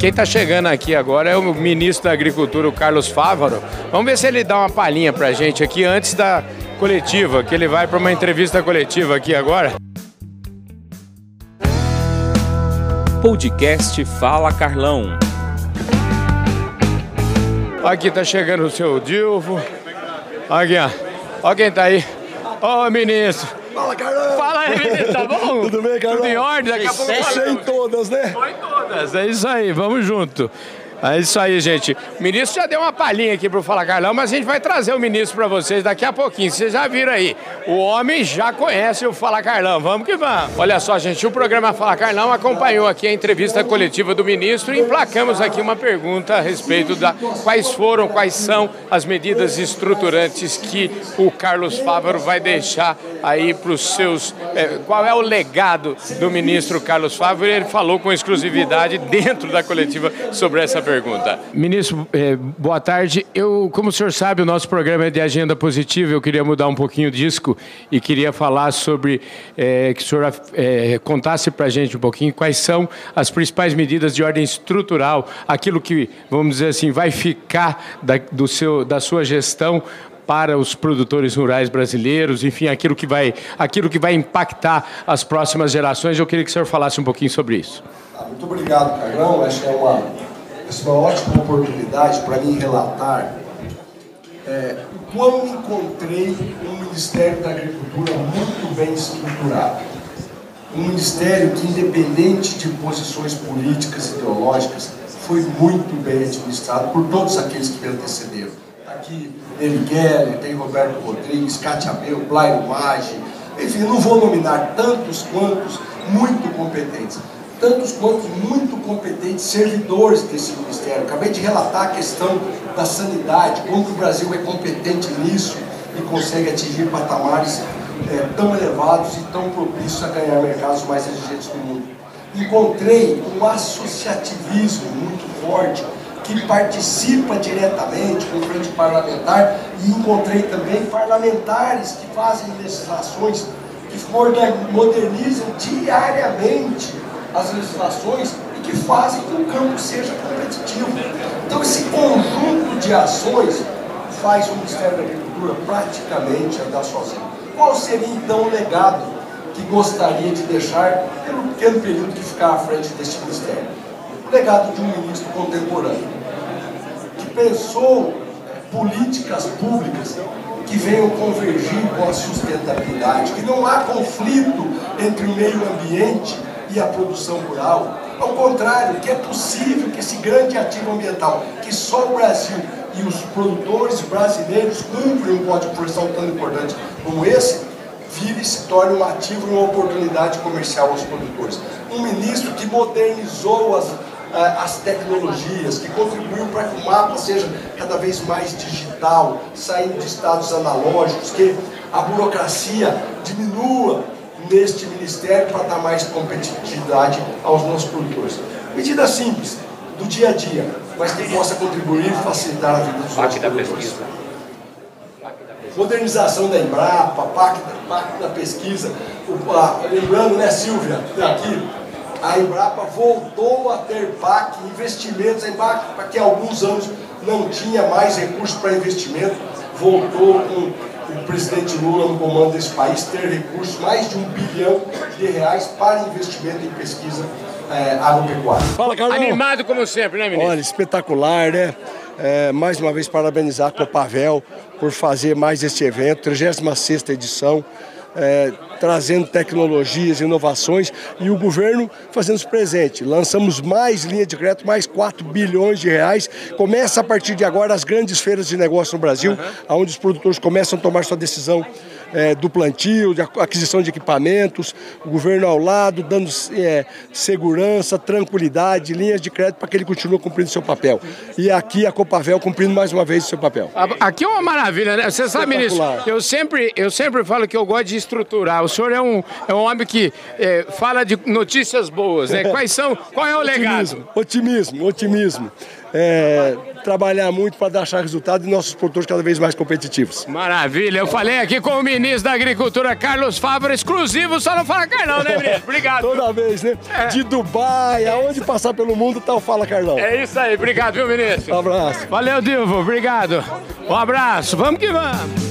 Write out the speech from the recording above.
Quem está chegando aqui agora é o ministro da Agricultura, o Carlos Fávaro. Vamos ver se ele dá uma palhinha para a gente aqui antes da coletiva, que ele vai para uma entrevista coletiva aqui agora. Podcast Fala Carlão. Aqui tá chegando o seu Dilvo. Aqui, ó. Ó quem tá aí. Ó, ministro. Fala, Carlão! Fala aí, ministro, tá bom? Tudo bem, Carlão? Tudo em ordem? Daqui a pouco Você em todas, né? Foi todas. É isso aí, vamos junto. É isso aí, gente. O ministro já deu uma palhinha aqui para o Fala Carlão, mas a gente vai trazer o ministro para vocês daqui a pouquinho. Vocês já viram aí. O homem já conhece o Fala Carlão. Vamos que vamos. Olha só, gente, o programa Fala Carlão acompanhou aqui a entrevista coletiva do ministro e emplacamos aqui uma pergunta a respeito da quais foram, quais são as medidas estruturantes que o Carlos Fávaro vai deixar aí para os seus. É, qual é o legado do ministro Carlos Fávaro? Ele falou com exclusividade dentro da coletiva sobre essa pergunta pergunta. Ministro, eh, boa tarde. Eu, como o senhor sabe, o nosso programa é de agenda positiva. Eu queria mudar um pouquinho o disco e queria falar sobre eh, que o senhor eh, contasse para a gente um pouquinho quais são as principais medidas de ordem estrutural, aquilo que, vamos dizer assim, vai ficar da, do seu, da sua gestão para os produtores rurais brasileiros, enfim, aquilo que vai, aquilo que vai impactar as próximas gerações. Eu queria que o senhor falasse um pouquinho sobre isso. Ah, muito obrigado, Carlão. Acho que é uma essa é uma ótima oportunidade para mim relatar é, o quão encontrei um Ministério da Agricultura muito bem estruturado. Um ministério que, independente de posições políticas e ideológicas, foi muito bem administrado por todos aqueles que me antecederam. Aqui, Eli Geller, tem Roberto Rodrigues, Cátia Abreu, Blairo Maggi, enfim, não vou nominar tantos quantos muito competentes tantos quanto muito competentes servidores desse ministério. Acabei de relatar a questão da sanidade, como o Brasil é competente nisso e consegue atingir patamares é, tão elevados e tão propícios a ganhar mercados mais exigentes do mundo. Encontrei um associativismo muito forte que participa diretamente com o frente parlamentar e encontrei também parlamentares que fazem legislações que modernizam diariamente as legislações e que fazem que o campo seja competitivo. Então, esse conjunto de ações faz o Ministério da Agricultura praticamente andar sozinho. Qual seria então o legado que gostaria de deixar pelo pequeno período que ficar à frente deste Ministério? O legado de um ministro contemporâneo, que pensou políticas públicas que venham convergir com a sustentabilidade, que não há conflito entre o meio ambiente e a produção rural. Ao contrário, que é possível que esse grande ativo ambiental, que só o Brasil e os produtores brasileiros cumprem um código florestal tão importante como esse, vire e se torne um ativo e uma oportunidade comercial aos produtores. Um ministro que modernizou as, as tecnologias, que contribuiu para que o mapa seja cada vez mais digital, saindo de estados analógicos, que a burocracia diminua neste ministério para dar mais competitividade aos nossos produtores. Medida simples, do dia a dia, mas que possa contribuir e facilitar a vida dos nossos produtores. Modernização da Embrapa, Pacto da Pesquisa. O, a, lembrando, né, Silvia, aqui, a Embrapa voltou a ter PAC, investimentos. A Embrapa, que há alguns anos não tinha mais recursos para investimento, voltou com o presidente Lula, no comando desse país, ter recursos, mais de um bilhão de reais para investimento em pesquisa é, agropecuária. Fala, Carlão. Animado como sempre, né, ministro? Olha, espetacular, né? É, mais uma vez parabenizar a Copavel por fazer mais este evento, 36 edição é, trazendo tecnologias, inovações e o governo fazendo-se presente. Lançamos mais linha de crédito, mais 4 bilhões de reais. Começa a partir de agora as grandes feiras de negócio no Brasil, uhum. onde os produtores começam a tomar sua decisão é, do plantio, de aquisição de equipamentos, o governo ao lado, dando é, segurança, tranquilidade, linhas de crédito para que ele continue cumprindo seu papel. E aqui a Copavel cumprindo mais uma vez o seu papel. Aqui é uma maravilha, né? Você sabe, ministro, eu sempre, eu sempre falo que eu gosto de estruturar. O senhor é um, é um homem que é, fala de notícias boas, né? Quais são, qual é o legado? Otimismo, otimismo, otimismo. É, trabalhar muito para achar resultado e nossos produtores cada vez mais competitivos. Maravilha, eu falei aqui com o ministro da Agricultura, Carlos Fávaro, exclusivo, só não fala Carlão, né, ministro? Obrigado. Toda vez, né? É. De Dubai, aonde passar pelo mundo, tal Fala Carlão. É isso aí, obrigado, viu, ministro? Um abraço. Valeu, Dilvo, obrigado. Um abraço, vamos que vamos.